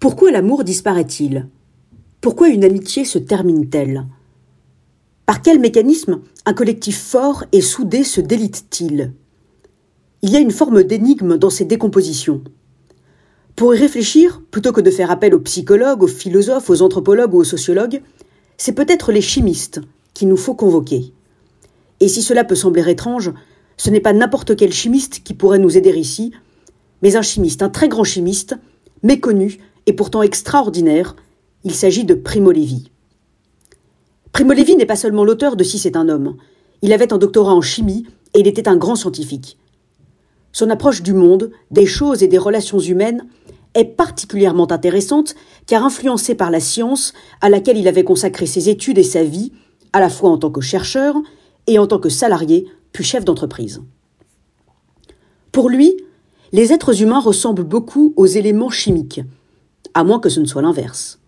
Pourquoi l'amour disparaît-il? Pourquoi une amitié se termine-t-elle? Par quel mécanisme un collectif fort et soudé se délite-t-il? Il y a une forme d'énigme dans ces décompositions. Pour y réfléchir, plutôt que de faire appel aux psychologues, aux philosophes, aux anthropologues ou aux sociologues, c'est peut-être les chimistes qu'il nous faut convoquer. Et si cela peut sembler étrange, ce n'est pas n'importe quel chimiste qui pourrait nous aider ici, mais un chimiste, un très grand chimiste, méconnu et pourtant extraordinaire, il s'agit de Primo Levi. Primo Levi n'est pas seulement l'auteur de Si c'est un homme, il avait un doctorat en chimie et il était un grand scientifique. Son approche du monde, des choses et des relations humaines est particulièrement intéressante car influencée par la science à laquelle il avait consacré ses études et sa vie, à la fois en tant que chercheur et en tant que salarié puis chef d'entreprise. Pour lui, les êtres humains ressemblent beaucoup aux éléments chimiques, à moins que ce ne soit l'inverse.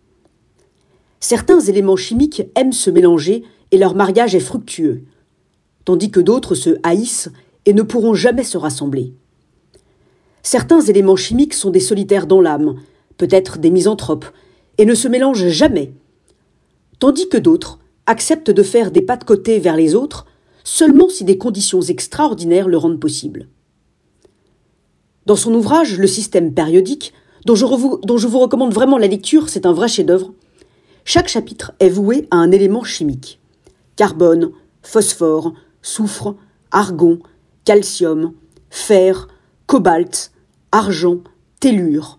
Certains éléments chimiques aiment se mélanger et leur mariage est fructueux, tandis que d'autres se haïssent et ne pourront jamais se rassembler. Certains éléments chimiques sont des solitaires dans l'âme, peut-être des misanthropes, et ne se mélangent jamais, tandis que d'autres acceptent de faire des pas de côté vers les autres seulement si des conditions extraordinaires le rendent possible. Dans son ouvrage Le système périodique, dont je, vous recommande vraiment la lecture, c'est un vrai chef-d'œuvre, chaque chapitre est voué à un élément chimique. Carbone, phosphore, soufre, argon, calcium, fer, cobalt, argent, tellure.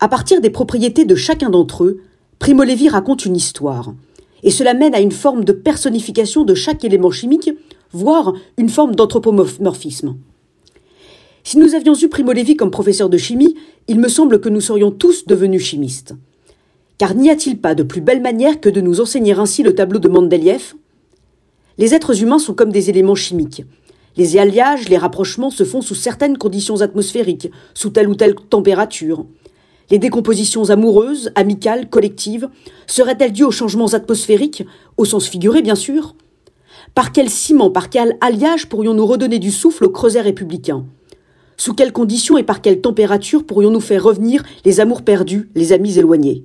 À partir des propriétés de chacun d'entre eux, Primo Levi raconte une histoire, et cela mène à une forme de personnification de chaque élément chimique, voire une forme d'anthropomorphisme. Si nous avions eu Primo Levi comme professeur de chimie, il me semble que nous serions tous devenus chimistes. Car n'y a-t-il pas de plus belle manière que de nous enseigner ainsi le tableau de Mendeleïev? Les êtres humains sont comme des éléments chimiques. Les alliages, les rapprochements se font sous certaines conditions atmosphériques, sous telle ou telle température. Les décompositions amoureuses, amicales, collectives, seraient-elles dues aux changements atmosphériques, au sens figuré bien sûr Par quel ciment, par quel alliage pourrions-nous redonner du souffle au creuset républicain? Sous quelles conditions et par quelle température pourrions-nous faire revenir les amours perdus, les amis éloignés?